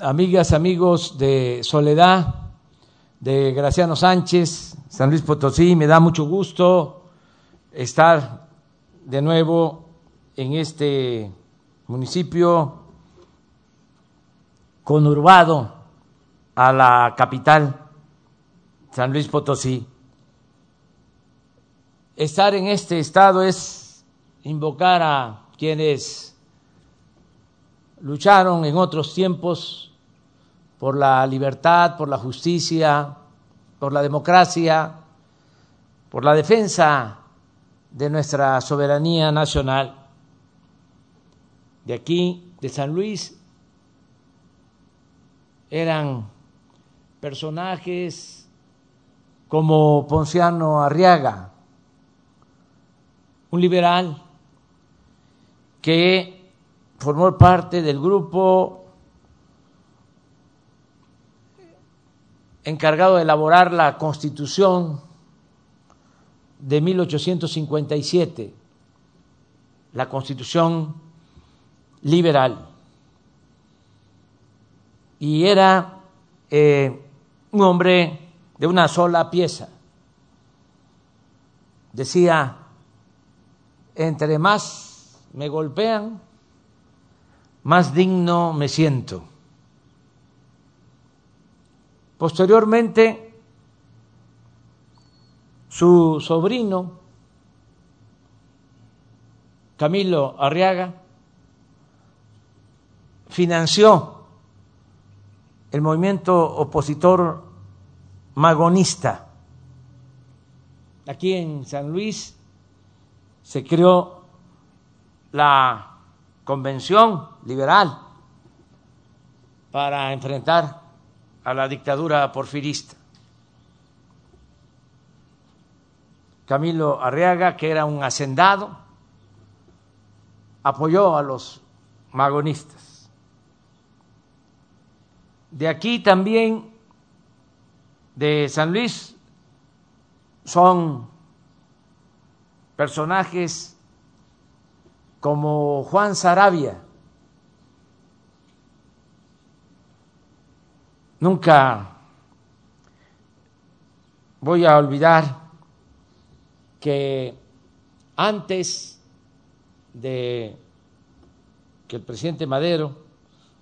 amigas, amigos de Soledad, de Graciano Sánchez, San Luis Potosí, me da mucho gusto estar de nuevo en este municipio conurbado a la capital, San Luis Potosí. Estar en este estado es invocar a quienes lucharon en otros tiempos por la libertad, por la justicia, por la democracia, por la defensa de nuestra soberanía nacional. De aquí, de San Luis, eran personajes como Ponciano Arriaga, un liberal que formó parte del grupo encargado de elaborar la constitución de 1857, la constitución liberal. Y era eh, un hombre de una sola pieza. Decía, entre más me golpean, más digno me siento. Posteriormente, su sobrino, Camilo Arriaga, financió el movimiento opositor magonista. Aquí en San Luis se creó la convención liberal para enfrentar a la dictadura porfirista. Camilo Arriaga, que era un hacendado, apoyó a los magonistas. De aquí también, de San Luis, son personajes como Juan Sarabia. Nunca voy a olvidar que antes de que el presidente Madero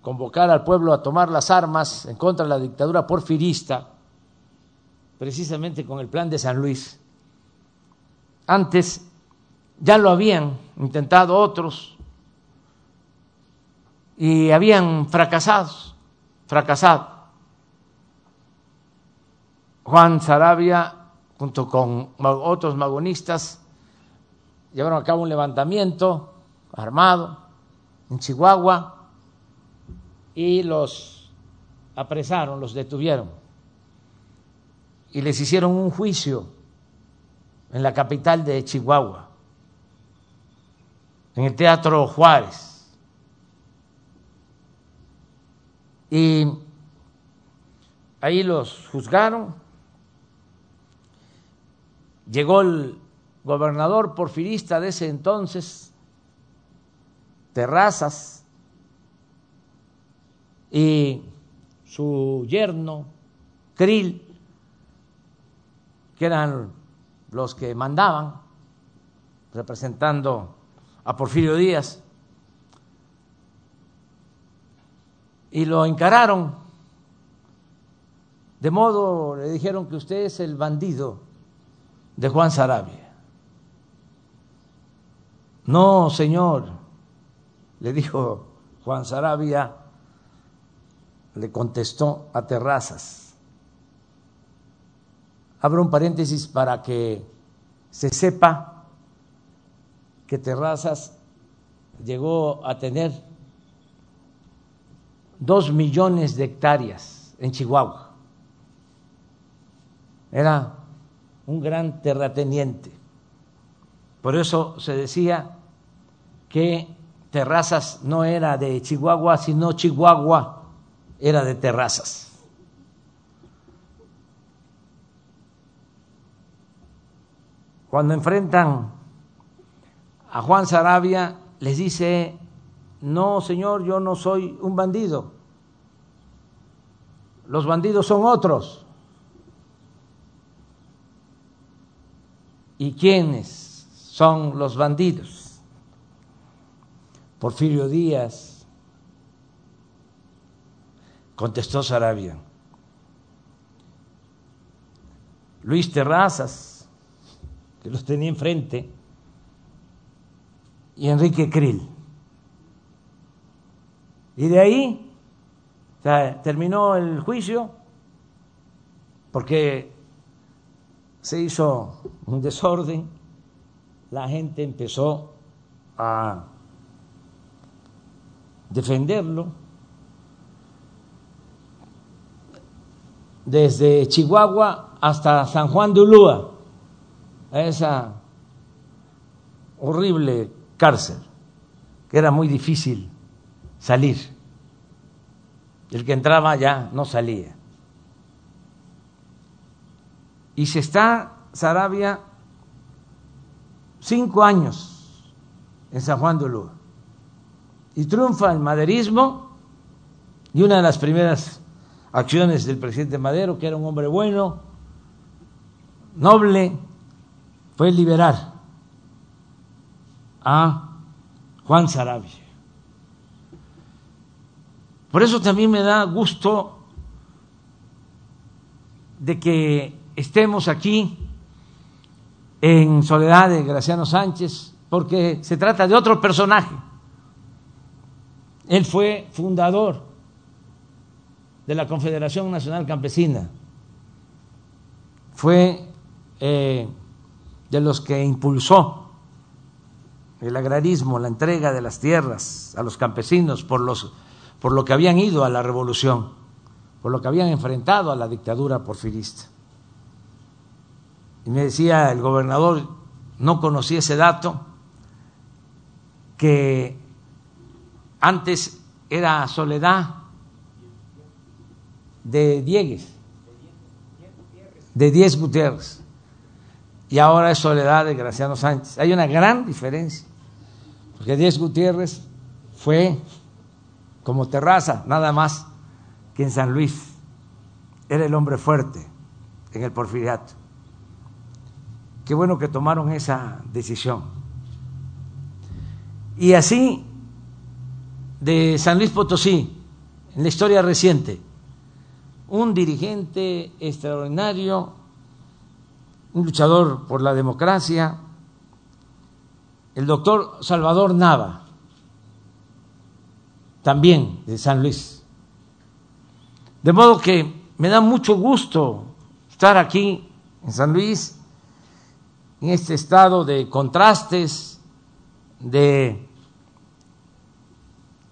convocara al pueblo a tomar las armas en contra de la dictadura porfirista, precisamente con el plan de San Luis, antes ya lo habían intentado otros y habían fracasado, fracasado. Juan Sarabia, junto con otros magonistas, llevaron a cabo un levantamiento armado en Chihuahua y los apresaron, los detuvieron y les hicieron un juicio en la capital de Chihuahua, en el Teatro Juárez. Y ahí los juzgaron. Llegó el gobernador porfirista de ese entonces, Terrazas, y su yerno, Krill, que eran los que mandaban, representando a Porfirio Díaz, y lo encararon. De modo le dijeron que usted es el bandido de Juan Sarabia. No, señor, le dijo Juan Sarabia, le contestó a Terrazas Abro un paréntesis para que se sepa que Terrazas llegó a tener dos millones de hectáreas en Chihuahua. Era un gran terrateniente. Por eso se decía que Terrazas no era de Chihuahua, sino Chihuahua era de Terrazas. cuando enfrentan a Juan Sarabia, les dice, no, señor, yo no soy un bandido, los bandidos son otros. ¿Y quiénes son los bandidos? Porfirio Díaz, contestó Sarabia. Luis Terrazas, que los tenía enfrente, y Enrique Krill. Y de ahí terminó el juicio porque se hizo un desorden, la gente empezó a defenderlo. Desde Chihuahua hasta San Juan de Ulúa, a esa horrible cárcel, que era muy difícil salir. El que entraba ya no salía. Y se está Sarabia cinco años en San Juan de Ulúa. Y triunfa el maderismo y una de las primeras acciones del presidente Madero, que era un hombre bueno, noble, fue liberar a Juan Sarabia. Por eso también me da gusto de que estemos aquí en soledad de Graciano Sánchez, porque se trata de otro personaje. Él fue fundador de la Confederación Nacional Campesina, fue eh, de los que impulsó el agrarismo, la entrega de las tierras a los campesinos por lo que habían ido a la revolución, por lo que habían enfrentado a la dictadura porfirista. Y me decía el gobernador, no conocía ese dato, que antes era Soledad de Diegues, de Diez Gutiérrez, y ahora es Soledad de Graciano Sánchez. Hay una gran diferencia, porque Diez Gutiérrez fue como Terraza, nada más que en San Luis. Era el hombre fuerte en el porfiriato. Qué bueno que tomaron esa decisión. Y así, de San Luis Potosí, en la historia reciente, un dirigente extraordinario, un luchador por la democracia, el doctor Salvador Nava también de San Luis. De modo que me da mucho gusto estar aquí en San Luis, en este estado de contrastes, de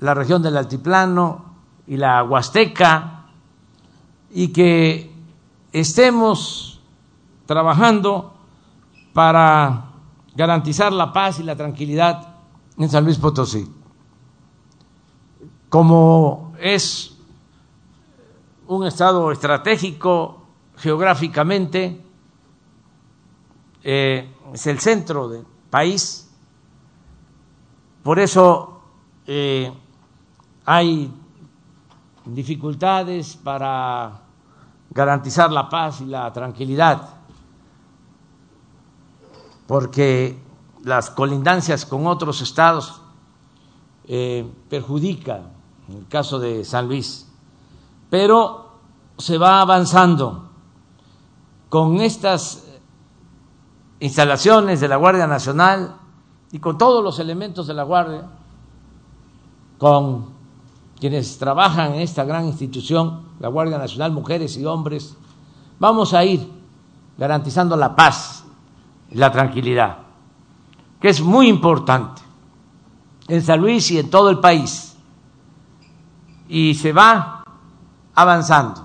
la región del Altiplano y la Huasteca, y que estemos trabajando para garantizar la paz y la tranquilidad en San Luis Potosí. Como es un estado estratégico geográficamente, eh, es el centro del país, por eso eh, hay dificultades para garantizar la paz y la tranquilidad, porque las colindancias con otros estados eh, perjudican en el caso de San Luis, pero se va avanzando. Con estas instalaciones de la Guardia Nacional y con todos los elementos de la Guardia, con quienes trabajan en esta gran institución, la Guardia Nacional, mujeres y hombres, vamos a ir garantizando la paz la tranquilidad, que es muy importante en San Luis y en todo el país y se va avanzando.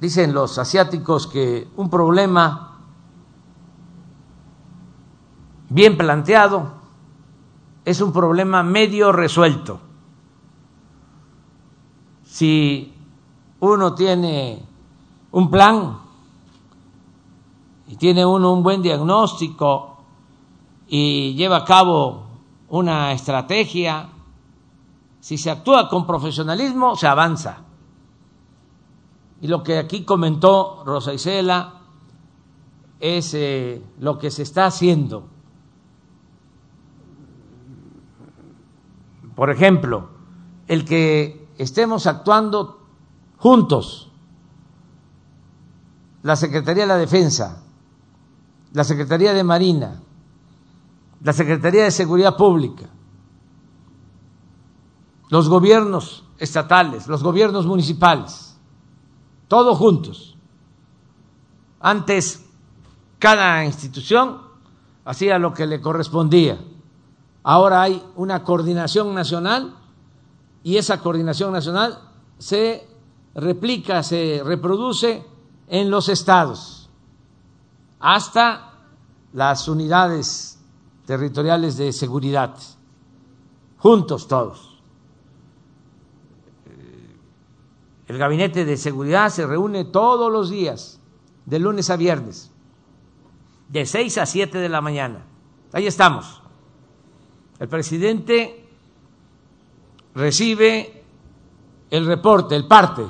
Dicen los asiáticos que un problema bien planteado es un problema medio resuelto. Si uno tiene un plan y tiene uno un buen diagnóstico y lleva a cabo una estrategia si se actúa con profesionalismo, se avanza. Y lo que aquí comentó Rosa Isela es eh, lo que se está haciendo. Por ejemplo, el que estemos actuando juntos, la Secretaría de la Defensa, la Secretaría de Marina, la Secretaría de Seguridad Pública, los gobiernos estatales, los gobiernos municipales, todos juntos. Antes cada institución hacía lo que le correspondía. Ahora hay una coordinación nacional y esa coordinación nacional se replica, se reproduce en los estados, hasta las unidades territoriales de seguridad, juntos todos. El gabinete de seguridad se reúne todos los días, de lunes a viernes de 6 a 7 de la mañana. Ahí estamos. El presidente recibe el reporte, el parte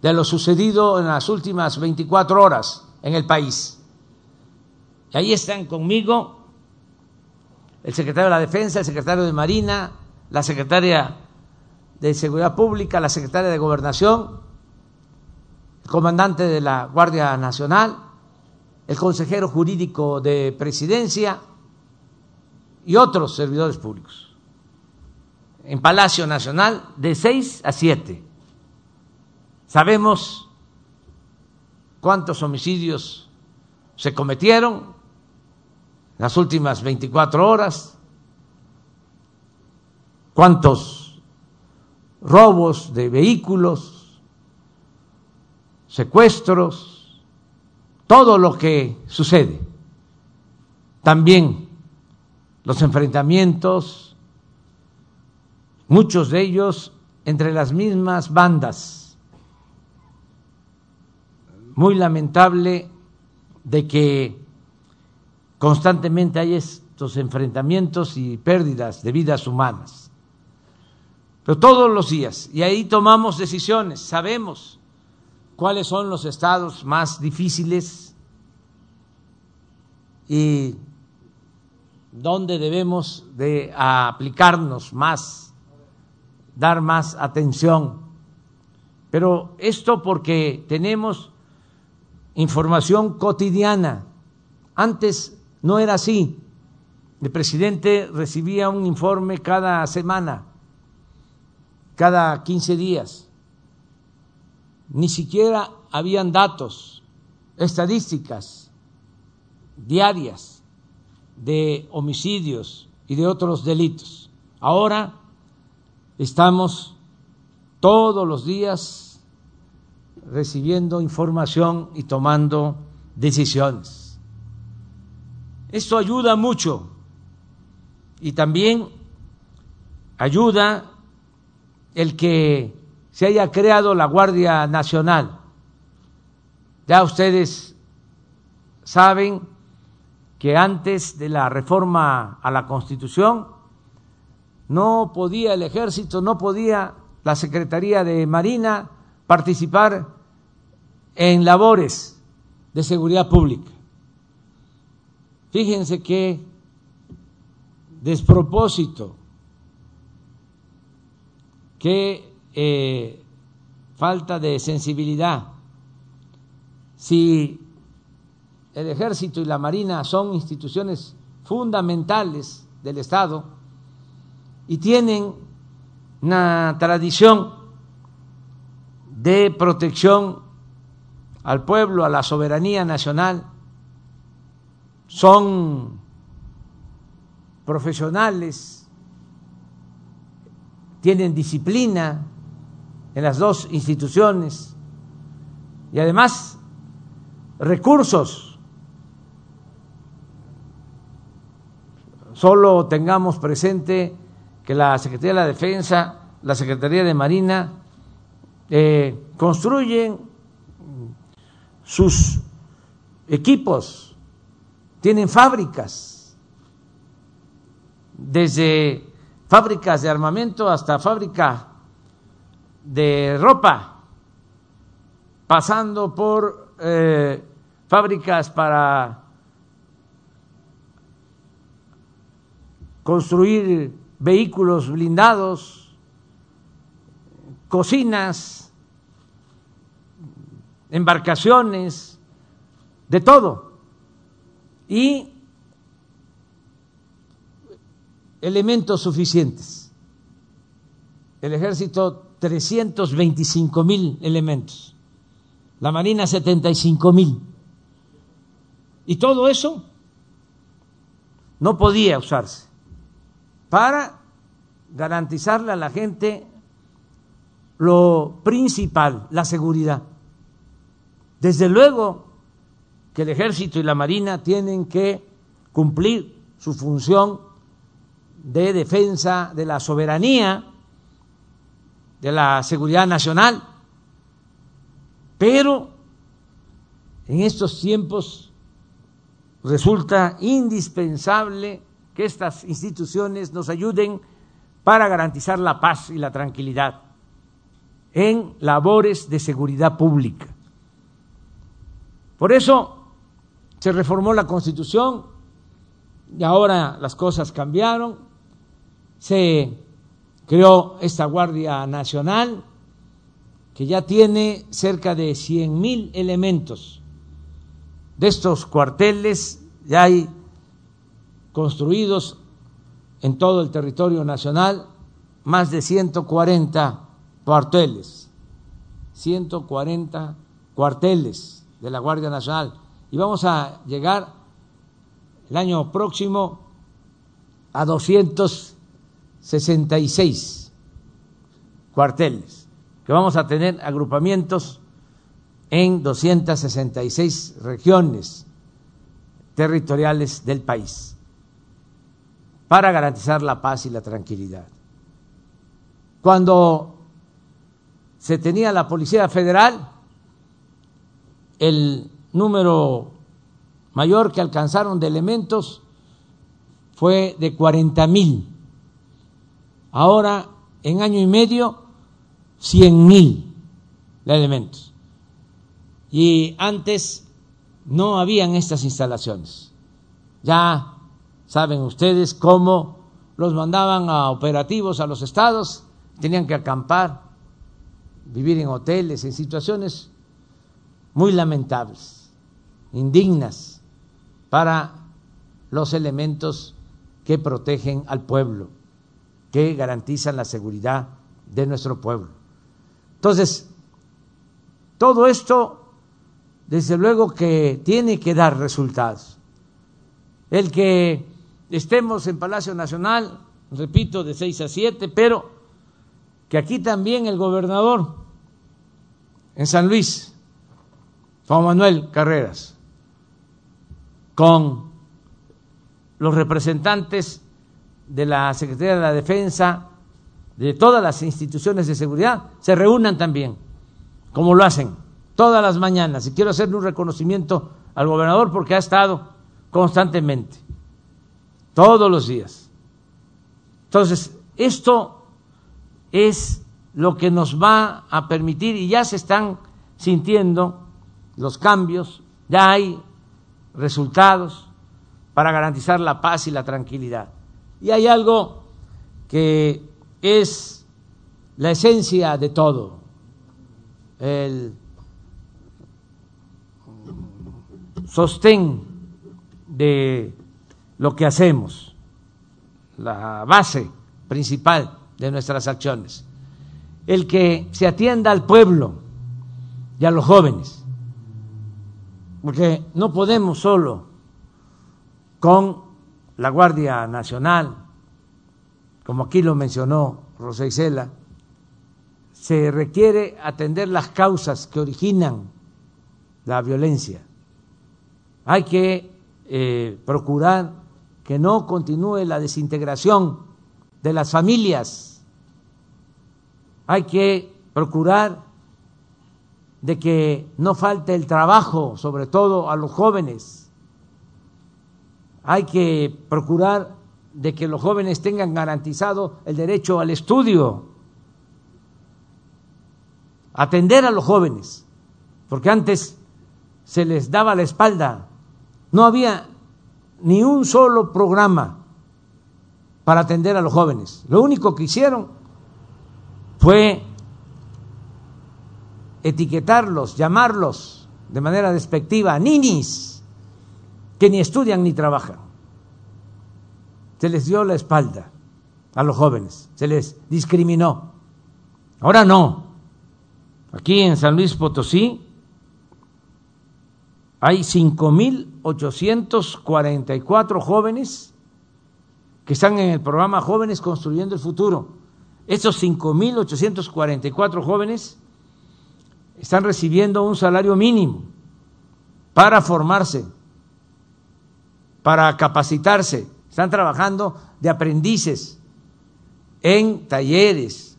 de lo sucedido en las últimas 24 horas en el país. Y ahí están conmigo el secretario de la Defensa, el secretario de Marina, la secretaria de Seguridad Pública, la secretaria de Gobernación, el comandante de la Guardia Nacional, el consejero jurídico de presidencia y otros servidores públicos. En Palacio Nacional de 6 a 7. Sabemos cuántos homicidios se cometieron en las últimas 24 horas, cuántos robos de vehículos, secuestros, todo lo que sucede. También los enfrentamientos, muchos de ellos entre las mismas bandas. Muy lamentable de que constantemente hay estos enfrentamientos y pérdidas de vidas humanas. Pero todos los días, y ahí tomamos decisiones, sabemos cuáles son los estados más difíciles y dónde debemos de aplicarnos más, dar más atención. Pero esto porque tenemos información cotidiana. Antes no era así. El presidente recibía un informe cada semana, cada 15 días ni siquiera habían datos, estadísticas diarias de homicidios y de otros delitos. Ahora estamos todos los días recibiendo información y tomando decisiones. Esto ayuda mucho y también ayuda el que se haya creado la Guardia Nacional. Ya ustedes saben que antes de la reforma a la Constitución no podía el ejército, no podía la Secretaría de Marina participar en labores de seguridad pública. Fíjense qué despropósito, qué eh, falta de sensibilidad. Si el ejército y la marina son instituciones fundamentales del Estado y tienen una tradición de protección al pueblo, a la soberanía nacional, son profesionales, tienen disciplina, en las dos instituciones y además recursos. Solo tengamos presente que la Secretaría de la Defensa, la Secretaría de Marina eh, construyen sus equipos, tienen fábricas, desde fábricas de armamento hasta fábrica de ropa. pasando por eh, fábricas para construir vehículos blindados, cocinas, embarcaciones, de todo. Y elementos suficientes. El ejército 325 mil elementos, la Marina 75 mil. Y todo eso no podía usarse para garantizarle a la gente lo principal, la seguridad. Desde luego que el ejército y la marina tienen que cumplir su función de defensa de la soberanía, de la seguridad nacional, pero en estos tiempos resulta indispensable que estas instituciones nos ayuden para garantizar la paz y la tranquilidad en labores de seguridad pública. Por eso se reformó la Constitución y ahora las cosas cambiaron, se creó esta Guardia Nacional que ya tiene cerca de 100 mil elementos. De estos cuarteles ya hay construidos en todo el territorio nacional más de 140 cuarteles, 140 cuarteles de la Guardia Nacional. Y vamos a llegar el año próximo a 266 cuarteles, que vamos a tener agrupamientos en 266 regiones territoriales del país para garantizar la paz y la tranquilidad. Cuando se tenía la Policía Federal, el número mayor que alcanzaron de elementos fue de 40 mil. Ahora, en año y medio, 100 mil elementos. Y antes no habían estas instalaciones. Ya Saben ustedes cómo los mandaban a operativos a los estados, tenían que acampar, vivir en hoteles, en situaciones muy lamentables, indignas para los elementos que protegen al pueblo, que garantizan la seguridad de nuestro pueblo. Entonces, todo esto, desde luego que tiene que dar resultados. El que estemos en Palacio Nacional, repito, de 6 a 7, pero que aquí también el gobernador en San Luis, Juan Manuel Carreras, con los representantes de la Secretaría de la Defensa, de todas las instituciones de seguridad, se reúnan también, como lo hacen todas las mañanas. Y quiero hacerle un reconocimiento al gobernador porque ha estado constantemente todos los días. Entonces, esto es lo que nos va a permitir, y ya se están sintiendo los cambios, ya hay resultados para garantizar la paz y la tranquilidad. Y hay algo que es la esencia de todo, el sostén de lo que hacemos, la base principal de nuestras acciones, el que se atienda al pueblo y a los jóvenes, porque no podemos solo con la Guardia Nacional, como aquí lo mencionó Rosa Isela, se requiere atender las causas que originan la violencia. Hay que eh, procurar que no continúe la desintegración de las familias. Hay que procurar de que no falte el trabajo, sobre todo a los jóvenes. Hay que procurar de que los jóvenes tengan garantizado el derecho al estudio, atender a los jóvenes, porque antes se les daba la espalda, no había ni un solo programa para atender a los jóvenes. Lo único que hicieron fue etiquetarlos, llamarlos de manera despectiva, ninis, que ni estudian ni trabajan. Se les dio la espalda a los jóvenes, se les discriminó. Ahora no. Aquí en San Luis Potosí hay 5.844 jóvenes que están en el programa Jóvenes Construyendo el Futuro. Estos 5.844 jóvenes están recibiendo un salario mínimo para formarse, para capacitarse, están trabajando de aprendices en talleres,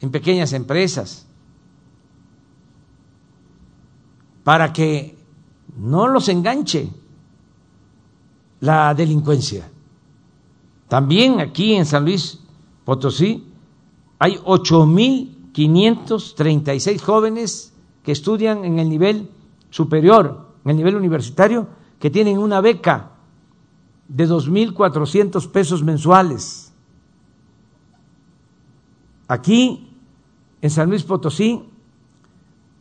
en pequeñas empresas, para que no los enganche la delincuencia. También aquí en San Luis Potosí hay 8.536 jóvenes que estudian en el nivel superior, en el nivel universitario, que tienen una beca de 2.400 pesos mensuales. Aquí, en San Luis Potosí,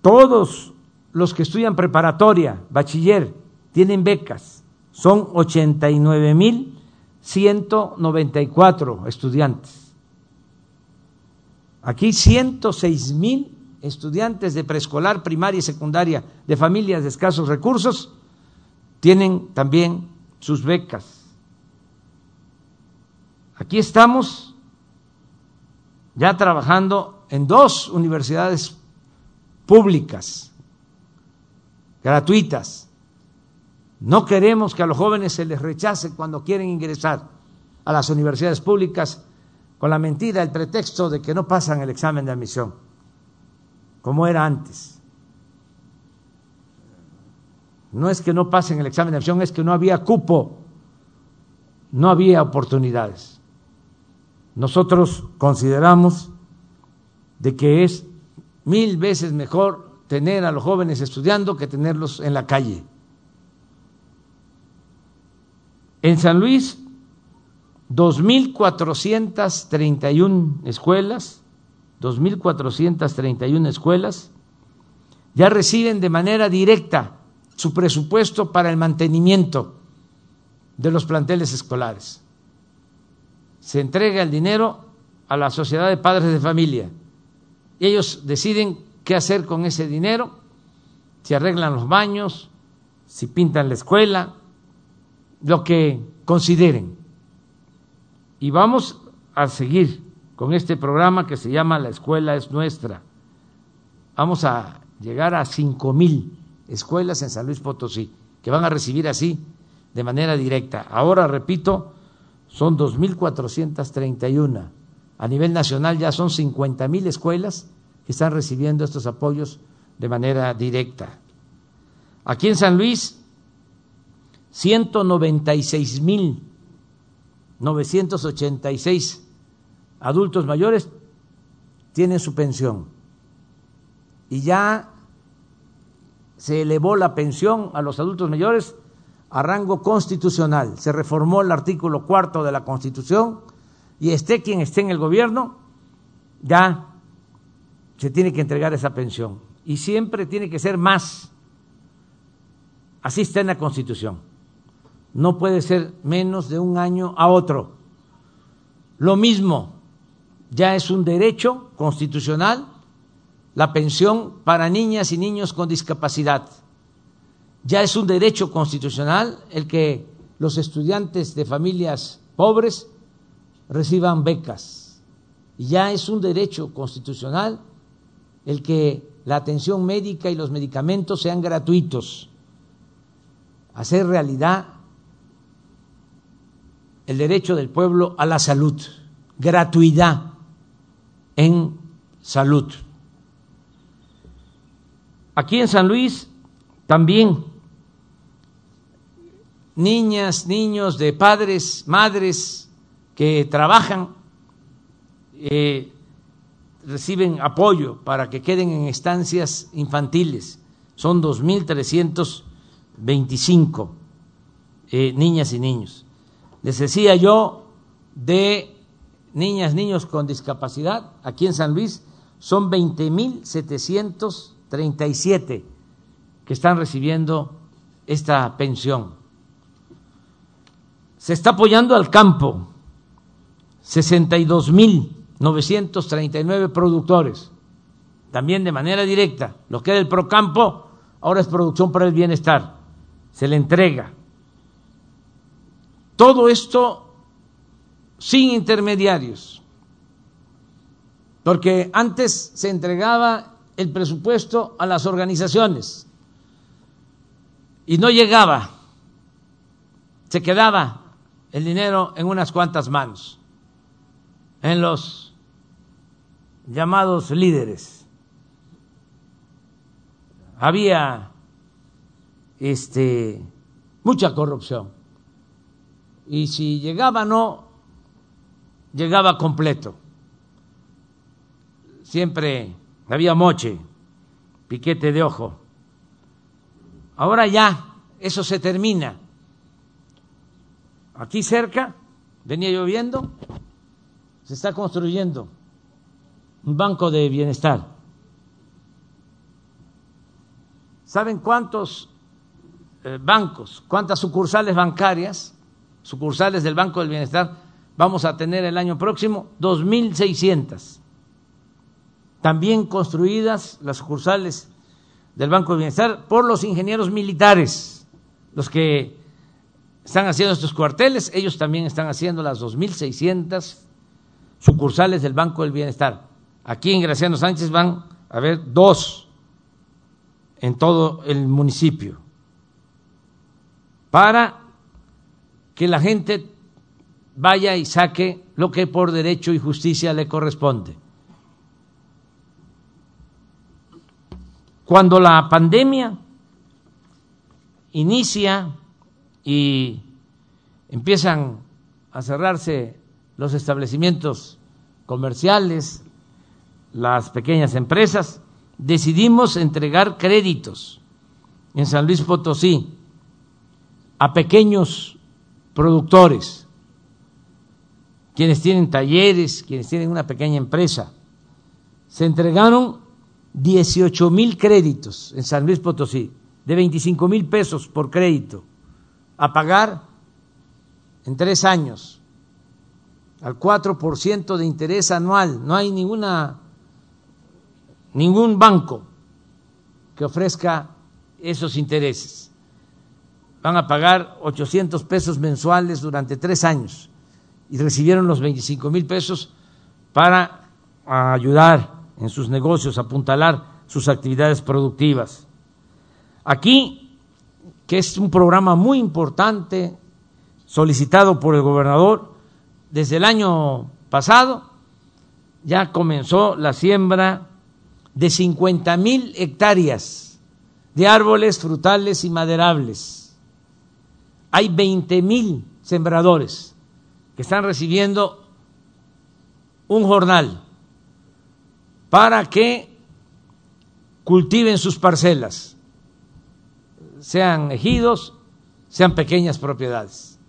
todos los que estudian preparatoria, bachiller, tienen becas. Son 89.194 estudiantes. Aquí 106 mil estudiantes de preescolar, primaria y secundaria de familias de escasos recursos tienen también sus becas. Aquí estamos ya trabajando en dos universidades públicas, gratuitas. No queremos que a los jóvenes se les rechace cuando quieren ingresar a las universidades públicas con la mentira, el pretexto de que no pasan el examen de admisión, como era antes. No es que no pasen el examen de admisión, es que no había cupo, no había oportunidades. Nosotros consideramos de que es mil veces mejor tener a los jóvenes estudiando que tenerlos en la calle. En San Luis, 2.431 escuelas, 2.431 escuelas ya reciben de manera directa su presupuesto para el mantenimiento de los planteles escolares. Se entrega el dinero a la sociedad de padres de familia y ellos deciden qué hacer con ese dinero, si arreglan los baños, si pintan la escuela, lo que consideren. Y vamos a seguir con este programa que se llama La Escuela es Nuestra. Vamos a llegar a cinco mil escuelas en San Luis Potosí, que van a recibir así de manera directa. Ahora, repito, son 2.431. A nivel nacional ya son 50 mil escuelas están recibiendo estos apoyos de manera directa. Aquí en San Luis, 196 mil 986 adultos mayores tienen su pensión y ya se elevó la pensión a los adultos mayores a rango constitucional. Se reformó el artículo cuarto de la Constitución y esté quien esté en el gobierno, ya se tiene que entregar esa pensión. Y siempre tiene que ser más. Así está en la Constitución no puede ser menos de un año a otro. Lo mismo, ya es un derecho constitucional la pensión para niñas y niños con discapacidad. Ya es un derecho constitucional el que los estudiantes de familias pobres reciban becas. Ya es un derecho constitucional el que la atención médica y los medicamentos sean gratuitos. Hacer realidad el derecho del pueblo a la salud, gratuidad en salud. Aquí en San Luis también niñas, niños de padres, madres que trabajan, eh, reciben apoyo para que queden en estancias infantiles son 2.325 eh, niñas y niños. Les decía yo de niñas, niños con discapacidad, aquí en San Luis son 20.737 que están recibiendo esta pensión. Se está apoyando al campo, 62.939 productores, también de manera directa. Lo que era el Procampo ahora es producción para el bienestar, se le entrega. Todo esto sin intermediarios, porque antes se entregaba el presupuesto a las organizaciones. Y no llegaba, se quedaba el dinero en unas cuantas manos, en los llamados líderes. Había este mucha corrupción. Y si llegaba no llegaba completo. Siempre había moche, piquete de ojo. Ahora ya eso se termina. Aquí cerca, venía lloviendo, se está construyendo un banco de bienestar. ¿Saben cuántos eh, bancos, cuántas sucursales bancarias, sucursales del Banco del Bienestar vamos a tener el año próximo? 2.600. También construidas las sucursales del Banco del Bienestar por los ingenieros militares, los que están haciendo estos cuarteles, ellos también están haciendo las 2.600 sucursales del Banco del Bienestar. Aquí en Graciano Sánchez van a haber dos en todo el municipio para que la gente vaya y saque lo que por derecho y justicia le corresponde. Cuando la pandemia inicia y empiezan a cerrarse los establecimientos comerciales, las pequeñas empresas, decidimos entregar créditos en San Luis Potosí a pequeños productores, quienes tienen talleres, quienes tienen una pequeña empresa. Se entregaron 18 mil créditos en San Luis Potosí, de 25 mil pesos por crédito, a pagar en tres años, al 4% de interés anual. No hay ninguna, ningún banco que ofrezca esos intereses. Van a pagar 800 pesos mensuales durante tres años y recibieron los 25 mil pesos para ayudar en sus negocios, apuntalar sus actividades productivas. Aquí, que es un programa muy importante, solicitado por el gobernador, desde el año pasado ya comenzó la siembra de 50 mil hectáreas de árboles frutales y maderables. Hay 20 mil sembradores que están recibiendo un jornal para que cultiven sus parcelas, sean ejidos, sean pequeñas propiedades.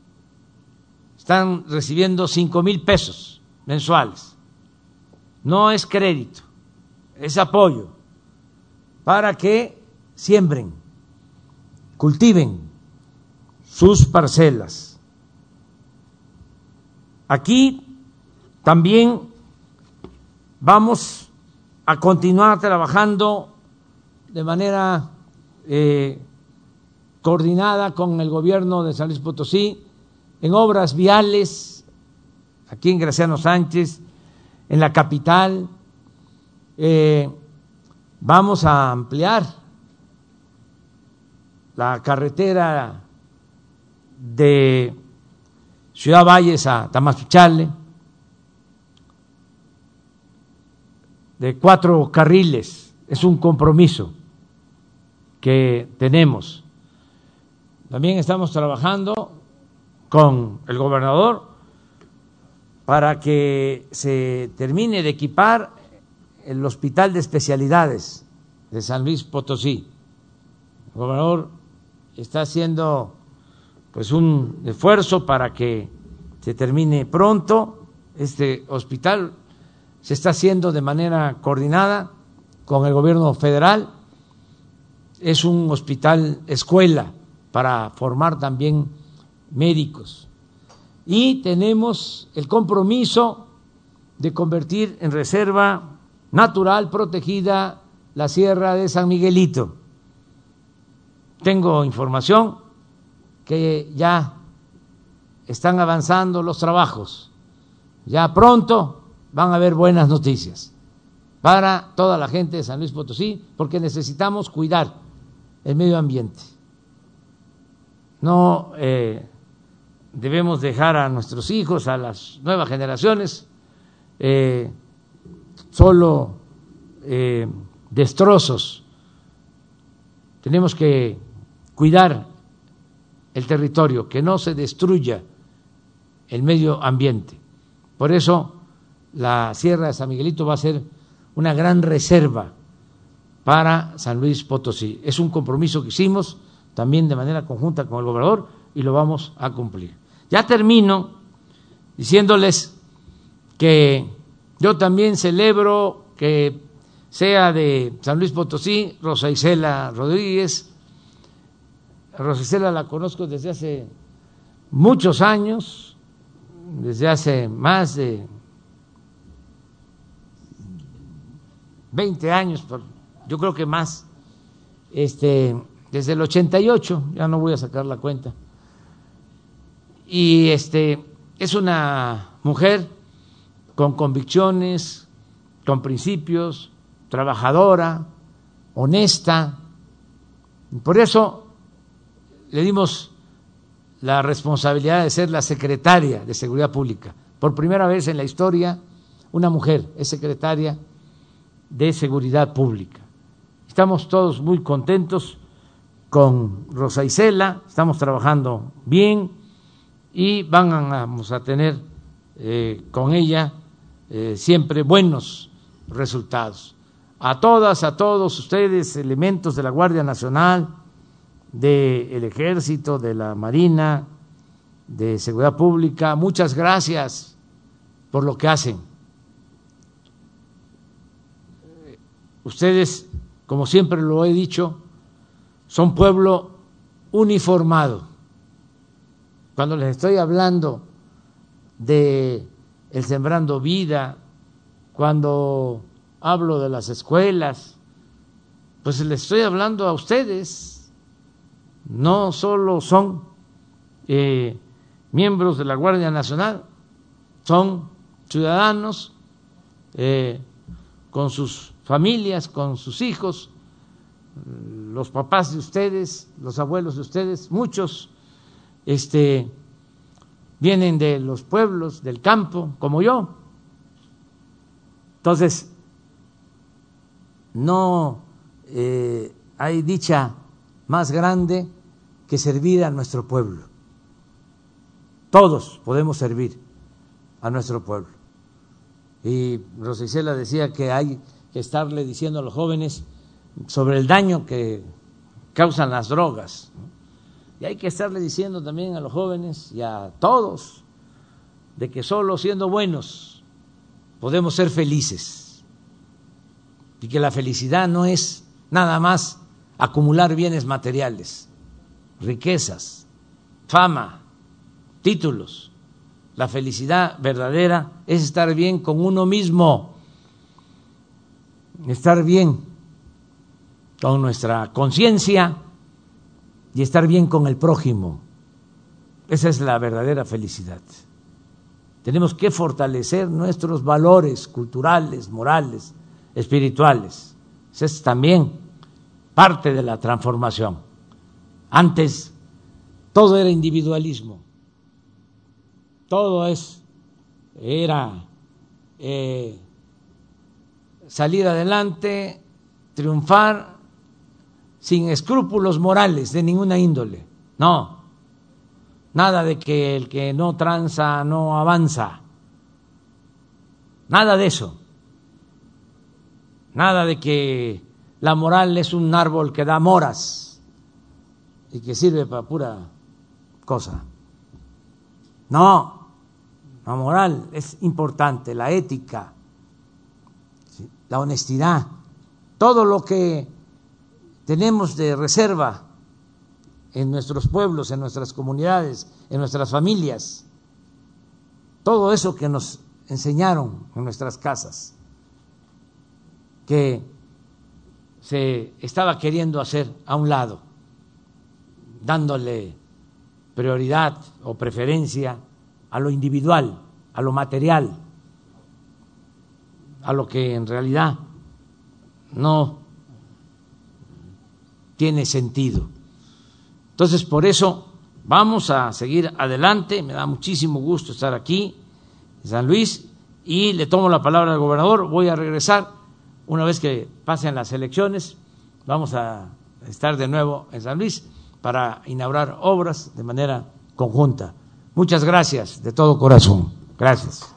Están recibiendo cinco mil pesos mensuales. No es crédito, es apoyo para que siembren, cultiven sus parcelas. Aquí también vamos a continuar trabajando de manera eh, coordinada con el gobierno de San Luis Potosí en obras viales, aquí en Graciano Sánchez, en la capital. Eh, vamos a ampliar la carretera de Ciudad Valles a Tamazunchale de cuatro carriles. Es un compromiso que tenemos. También estamos trabajando con el gobernador para que se termine de equipar el hospital de especialidades de San Luis Potosí. El gobernador está haciendo pues un esfuerzo para que se termine pronto. Este hospital se está haciendo de manera coordinada con el gobierno federal. Es un hospital escuela para formar también médicos. Y tenemos el compromiso de convertir en reserva natural protegida la Sierra de San Miguelito. Tengo información que ya están avanzando los trabajos. Ya pronto van a haber buenas noticias para toda la gente de San Luis Potosí, porque necesitamos cuidar el medio ambiente. No eh, debemos dejar a nuestros hijos, a las nuevas generaciones, eh, solo eh, destrozos. Tenemos que cuidar el territorio, que no se destruya el medio ambiente. Por eso la Sierra de San Miguelito va a ser una gran reserva para San Luis Potosí. Es un compromiso que hicimos también de manera conjunta con el gobernador y lo vamos a cumplir. Ya termino diciéndoles que yo también celebro que sea de San Luis Potosí, Rosa Isela Rodríguez. Rosa Isela la conozco desde hace muchos años, desde hace más de 20 años, yo creo que más, este, desde el 88, ya no voy a sacar la cuenta. Y este, es una mujer con convicciones, con principios, trabajadora, honesta. Por eso le dimos la responsabilidad de ser la secretaria de Seguridad Pública. Por primera vez en la historia, una mujer es secretaria de Seguridad Pública. Estamos todos muy contentos con Rosa Isela, estamos trabajando bien y vamos a tener eh, con ella eh, siempre buenos resultados. A todas, a todos ustedes, elementos de la Guardia Nacional, del Ejército, de la Marina, de Seguridad Pública, muchas gracias por lo que hacen Ustedes, como siempre lo he dicho, son pueblo uniformado. Cuando les estoy hablando de el sembrando vida, cuando hablo de las escuelas, pues les estoy hablando a ustedes. No solo son eh, miembros de la Guardia Nacional, son ciudadanos eh, con sus familias, con sus hijos, los papás de ustedes, los abuelos de ustedes, muchos este, vienen de los pueblos, del campo, como yo. Entonces, no eh, hay dicha más grande que servir a nuestro pueblo. Todos podemos servir a nuestro pueblo. Y Rosicela decía que hay que estarle diciendo a los jóvenes sobre el daño que causan las drogas. Y hay que estarle diciendo también a los jóvenes y a todos de que solo siendo buenos podemos ser felices. Y que la felicidad no es nada más acumular bienes materiales, riquezas, fama, títulos. La felicidad verdadera es estar bien con uno mismo estar bien con nuestra conciencia y estar bien con el prójimo. Esa es la verdadera felicidad. Tenemos que fortalecer nuestros valores culturales, morales, espirituales. Esa es también parte de la transformación. Antes todo era individualismo, todo es era eh, salir adelante, triunfar sin escrúpulos morales de ninguna índole. No, nada de que el que no tranza no avanza. Nada de eso. Nada de que la moral es un árbol que da moras. y que sirve para pura cosa. No, la moral es importante, la ética, la honestidad, todo lo que tenemos de reserva en nuestros pueblos, en nuestras comunidades, en nuestras familias, todo eso que nos enseñaron en nuestras casas, que se estaba queriendo hacer a un lado, dándole prioridad o preferencia a lo individual, a lo material, a lo que en realidad no tiene sentido. Entonces, por eso vamos a seguir adelante. Me da muchísimo gusto estar aquí en San Luis y le tomo la palabra al gobernador. Voy a regresar una vez que pasen las elecciones. Vamos a estar de nuevo en San Luis para inaugurar obras de manera conjunta. Muchas gracias de todo corazón. Gracias.